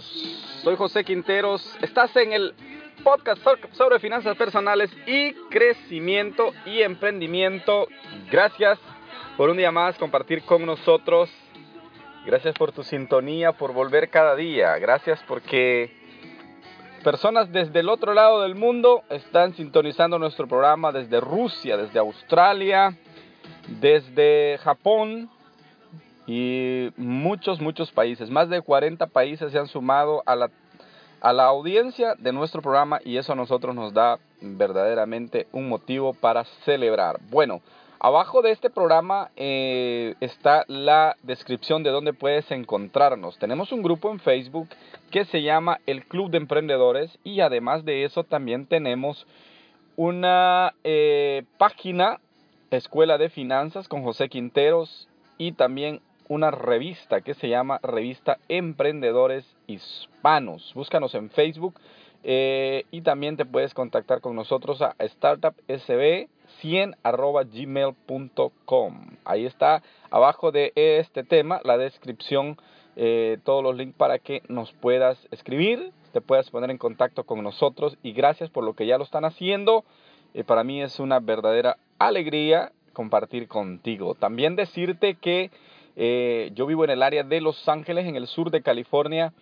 Soy José Quinteros, estás en el podcast sobre finanzas personales y crecimiento y emprendimiento. Gracias por un día más compartir con nosotros. Gracias por tu sintonía, por volver cada día. Gracias porque personas desde el otro lado del mundo están sintonizando nuestro programa desde Rusia, desde Australia, desde Japón, y muchos, muchos países, más de 40 países se han sumado a la, a la audiencia de nuestro programa y eso a nosotros nos da verdaderamente un motivo para celebrar. Bueno, abajo de este programa eh, está la descripción de dónde puedes encontrarnos. Tenemos un grupo en Facebook que se llama el Club de Emprendedores y además de eso también tenemos una eh, página Escuela de Finanzas con José Quinteros y también una revista que se llama Revista Emprendedores Hispanos. Búscanos en Facebook eh, y también te puedes contactar con nosotros a startupsb100 Ahí está abajo de este tema la descripción, eh, todos los links para que nos puedas escribir, te puedas poner en contacto con nosotros y gracias por lo que ya lo están haciendo. Eh, para mí es una verdadera alegría compartir contigo. También decirte que eh, yo vivo en el área de Los Ángeles, en el sur de California.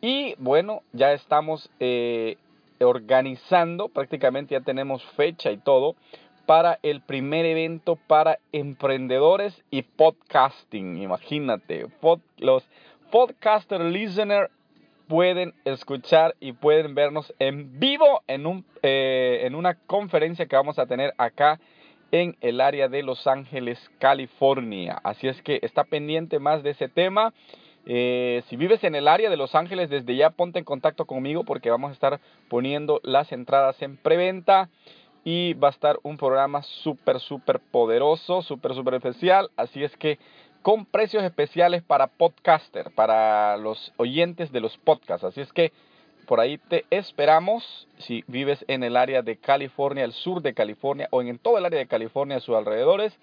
Y bueno, ya estamos eh, organizando, prácticamente ya tenemos fecha y todo, para el primer evento para emprendedores y podcasting. Imagínate, los podcaster listener pueden escuchar y pueden vernos en vivo en, eh, en una conferencia que vamos a tener acá en el área de Los Ángeles, California. Así es que está pendiente más de ese tema. Eh, si vives en el área de Los Ángeles, desde ya ponte en contacto conmigo porque vamos a estar poniendo las entradas en preventa y va a estar un programa súper, súper poderoso, súper, súper especial. Así es que con precios especiales para podcaster, para los oyentes de los podcasts. Así es que por ahí te esperamos si vives en el área de California, el sur de California o en todo el área de California, a sus alrededores.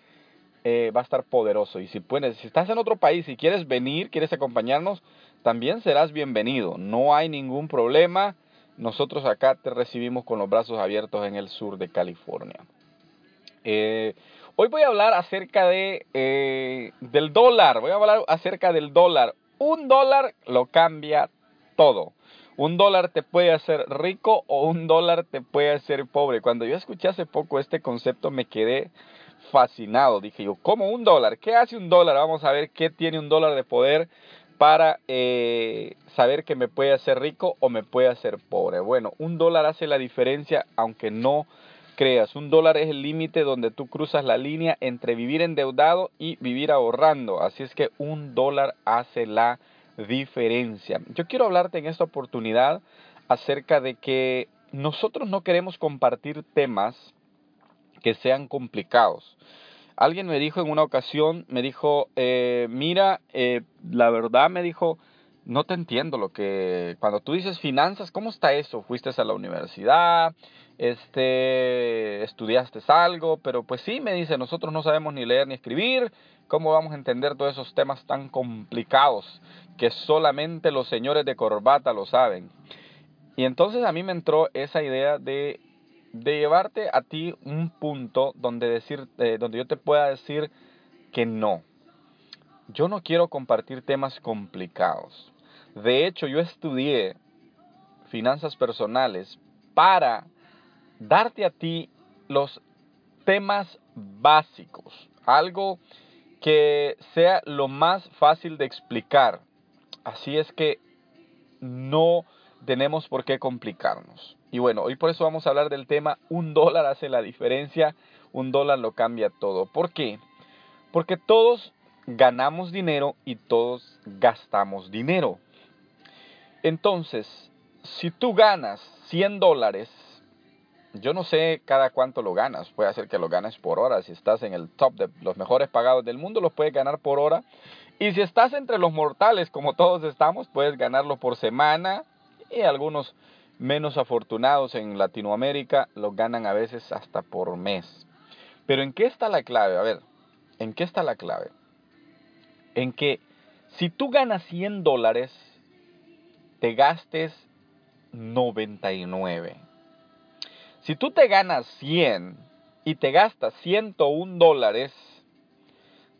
Eh, va a estar poderoso. Y si puedes, si estás en otro país y quieres venir, quieres acompañarnos, también serás bienvenido. No hay ningún problema. Nosotros acá te recibimos con los brazos abiertos en el sur de California. Eh, hoy voy a hablar acerca de, eh, del dólar. Voy a hablar acerca del dólar. Un dólar lo cambia todo. Un dólar te puede hacer rico o un dólar te puede hacer pobre. Cuando yo escuché hace poco este concepto me quedé fascinado. Dije yo, ¿cómo un dólar? ¿Qué hace un dólar? Vamos a ver qué tiene un dólar de poder para eh, saber que me puede hacer rico o me puede hacer pobre. Bueno, un dólar hace la diferencia aunque no creas. Un dólar es el límite donde tú cruzas la línea entre vivir endeudado y vivir ahorrando. Así es que un dólar hace la diferencia diferencia. Yo quiero hablarte en esta oportunidad acerca de que nosotros no queremos compartir temas que sean complicados. Alguien me dijo en una ocasión, me dijo, eh, mira, eh, la verdad me dijo, no te entiendo lo que, cuando tú dices finanzas, ¿cómo está eso? Fuiste a la universidad, este, estudiaste algo, pero pues sí, me dice, nosotros no sabemos ni leer ni escribir, ¿cómo vamos a entender todos esos temas tan complicados que solamente los señores de corbata lo saben? Y entonces a mí me entró esa idea de, de llevarte a ti un punto donde, decir, eh, donde yo te pueda decir que no. Yo no quiero compartir temas complicados. De hecho, yo estudié finanzas personales para darte a ti los temas básicos, algo que sea lo más fácil de explicar. Así es que no tenemos por qué complicarnos. Y bueno, hoy por eso vamos a hablar del tema un dólar hace la diferencia, un dólar lo cambia todo. ¿Por qué? Porque todos ganamos dinero y todos gastamos dinero. Entonces, si tú ganas 100 dólares, yo no sé cada cuánto lo ganas, puede ser que lo ganes por hora, si estás en el top de los mejores pagados del mundo, los puedes ganar por hora. Y si estás entre los mortales, como todos estamos, puedes ganarlo por semana y algunos menos afortunados en Latinoamérica lo ganan a veces hasta por mes. Pero ¿en qué está la clave? A ver, ¿en qué está la clave? En que si tú ganas 100 dólares, te gastes 99. Si tú te ganas 100 y te gastas 101 dólares,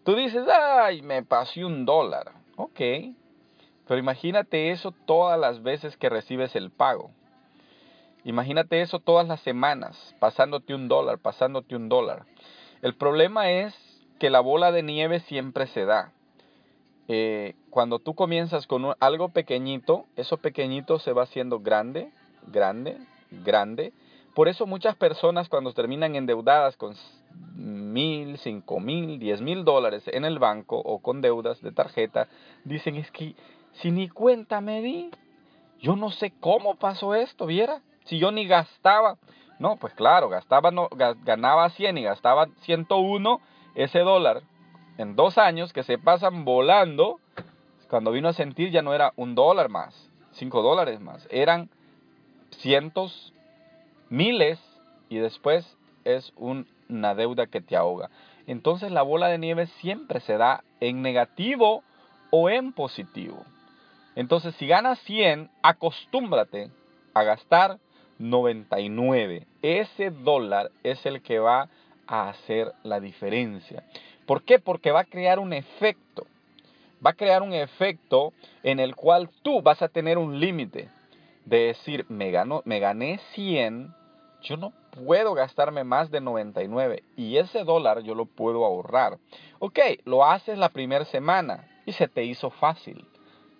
tú dices, ay, me pasé un dólar. Ok, pero imagínate eso todas las veces que recibes el pago. Imagínate eso todas las semanas, pasándote un dólar, pasándote un dólar. El problema es que la bola de nieve siempre se da. Eh, cuando tú comienzas con algo pequeñito, eso pequeñito se va haciendo grande, grande, grande. Por eso muchas personas cuando terminan endeudadas con mil, cinco mil, diez mil dólares en el banco o con deudas de tarjeta, dicen es que si ni cuenta me di, yo no sé cómo pasó esto, ¿viera? Si yo ni gastaba. No, pues claro, gastaba, no, ganaba 100 y gastaba 101, ese dólar en dos años que se pasan volando, cuando vino a sentir ya no era un dólar más, cinco dólares más, eran cientos, miles y después es una deuda que te ahoga. Entonces la bola de nieve siempre se da en negativo o en positivo. Entonces si ganas 100, acostúmbrate a gastar 99. Ese dólar es el que va a hacer la diferencia. ¿Por qué? Porque va a crear un efecto. Va a crear un efecto en el cual tú vas a tener un límite de decir, me, gano, me gané 100, yo no puedo gastarme más de 99 y ese dólar yo lo puedo ahorrar. Ok, lo haces la primera semana y se te hizo fácil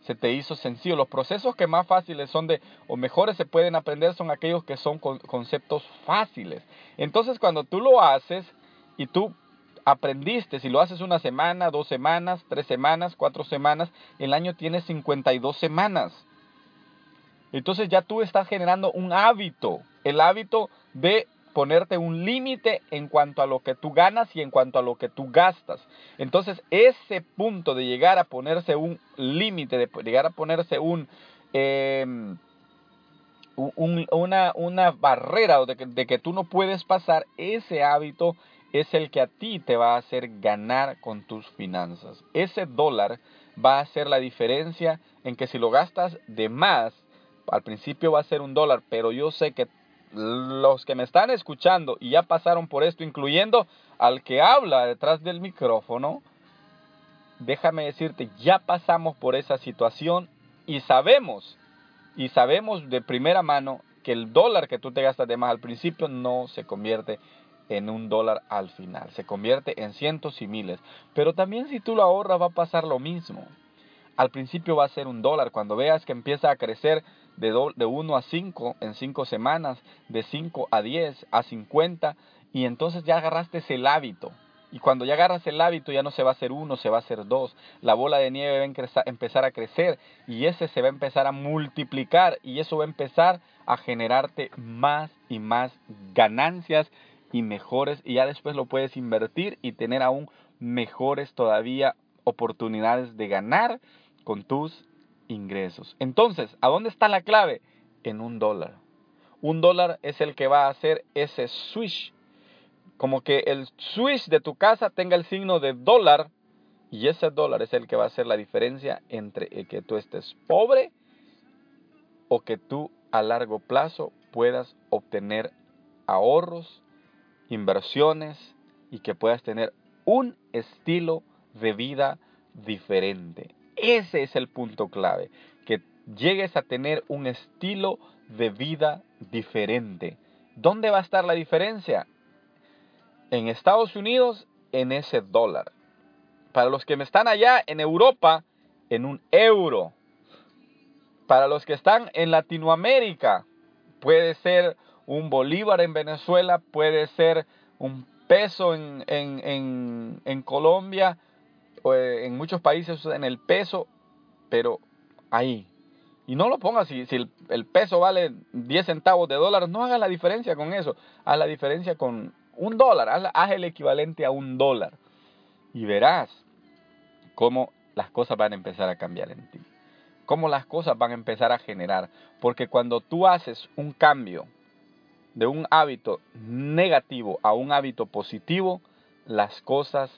se te hizo sencillo. Los procesos que más fáciles son de, o mejores se pueden aprender, son aquellos que son conceptos fáciles. Entonces cuando tú lo haces y tú aprendiste, si lo haces una semana, dos semanas, tres semanas, cuatro semanas, el año tiene 52 semanas. Entonces ya tú estás generando un hábito, el hábito de ponerte un límite en cuanto a lo que tú ganas y en cuanto a lo que tú gastas. Entonces, ese punto de llegar a ponerse un límite, de llegar a ponerse un, em, una, una, barrera de que, de que tú no puedes pasar, ese hábito es el que a ti te va a hacer ganar con tus finanzas. Ese dólar va a hacer la diferencia en que si lo gastas de más, al principio va a ser un dólar, pero yo sé que los que me están escuchando y ya pasaron por esto, incluyendo al que habla detrás del micrófono, déjame decirte, ya pasamos por esa situación y sabemos, y sabemos de primera mano que el dólar que tú te gastas de más al principio no se convierte en un dólar al final, se convierte en cientos y miles. Pero también si tú lo ahorras va a pasar lo mismo. Al principio va a ser un dólar, cuando veas que empieza a crecer de, de 1 a 5 en 5 semanas, de 5 a 10, a 50, y entonces ya agarraste el hábito. Y cuando ya agarras el hábito ya no se va a hacer uno, se va a hacer dos. La bola de nieve va a empezar a crecer y ese se va a empezar a multiplicar y eso va a empezar a generarte más y más ganancias y mejores y ya después lo puedes invertir y tener aún mejores todavía oportunidades de ganar con tus ingresos. Entonces, ¿a dónde está la clave? En un dólar. Un dólar es el que va a hacer ese switch. Como que el switch de tu casa tenga el signo de dólar y ese dólar es el que va a hacer la diferencia entre el que tú estés pobre o que tú a largo plazo puedas obtener ahorros, inversiones y que puedas tener un estilo de vida diferente. Ese es el punto clave, que llegues a tener un estilo de vida diferente. ¿Dónde va a estar la diferencia? En Estados Unidos, en ese dólar. Para los que me están allá en Europa, en un euro. Para los que están en Latinoamérica, puede ser un bolívar en Venezuela, puede ser un peso en, en, en, Colombia, o en muchos países en el peso, pero ahí. Y no lo pongas, si, si el, peso vale 10 centavos de dólar, no haga la diferencia con eso, haz la diferencia con un dólar, haz, haz el equivalente a un dólar. Y verás cómo las cosas van a empezar a cambiar en ti, cómo las cosas van a empezar a generar, porque cuando tú haces un cambio de un hábito negativo a un hábito positivo, las cosas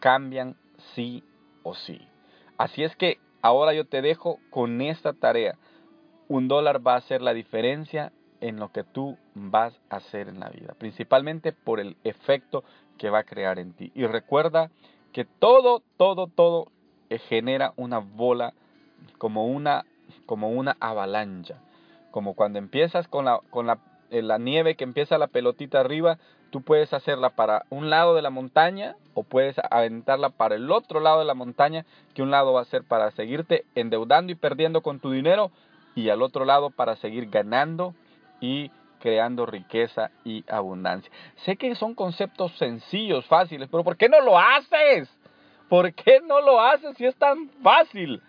cambian sí o sí. Así es que ahora yo te dejo con esta tarea. Un dólar va a hacer la diferencia en lo que tú vas a hacer en la vida, principalmente por el efecto que va a crear en ti. Y recuerda que todo, todo, todo genera una bola como una, como una avalancha. Como cuando empiezas con la, con la la nieve que empieza la pelotita arriba, tú puedes hacerla para un lado de la montaña o puedes aventarla para el otro lado de la montaña, que un lado va a ser para seguirte endeudando y perdiendo con tu dinero y al otro lado para seguir ganando y creando riqueza y abundancia. Sé que son conceptos sencillos, fáciles, pero ¿por qué no lo haces? ¿Por qué no lo haces si es tan fácil?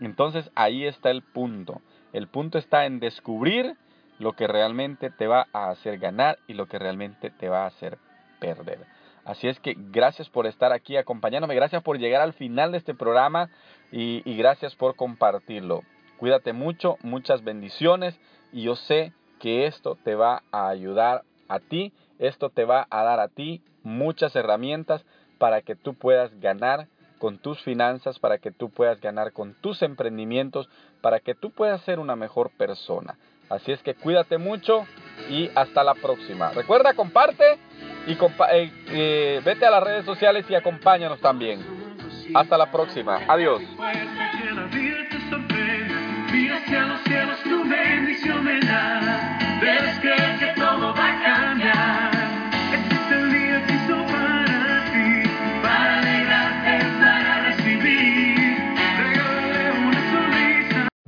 Entonces ahí está el punto. El punto está en descubrir lo que realmente te va a hacer ganar y lo que realmente te va a hacer perder. Así es que gracias por estar aquí acompañándome, gracias por llegar al final de este programa y, gracias por compartirlo. Cuídate mucho, muchas bendiciones y yo sé que esto te va a ayudar a ti, esto te va a dar a ti muchas herramientas para que tú puedas ganar con tus finanzas, para que tú puedas ganar con tus emprendimientos, para que tú puedas ser una mejor persona. Así es que cuídate mucho y hasta la próxima. Recuerda, comparte y eh, eh, vete a las redes sociales y acompáñanos también. Hasta la próxima. Adiós.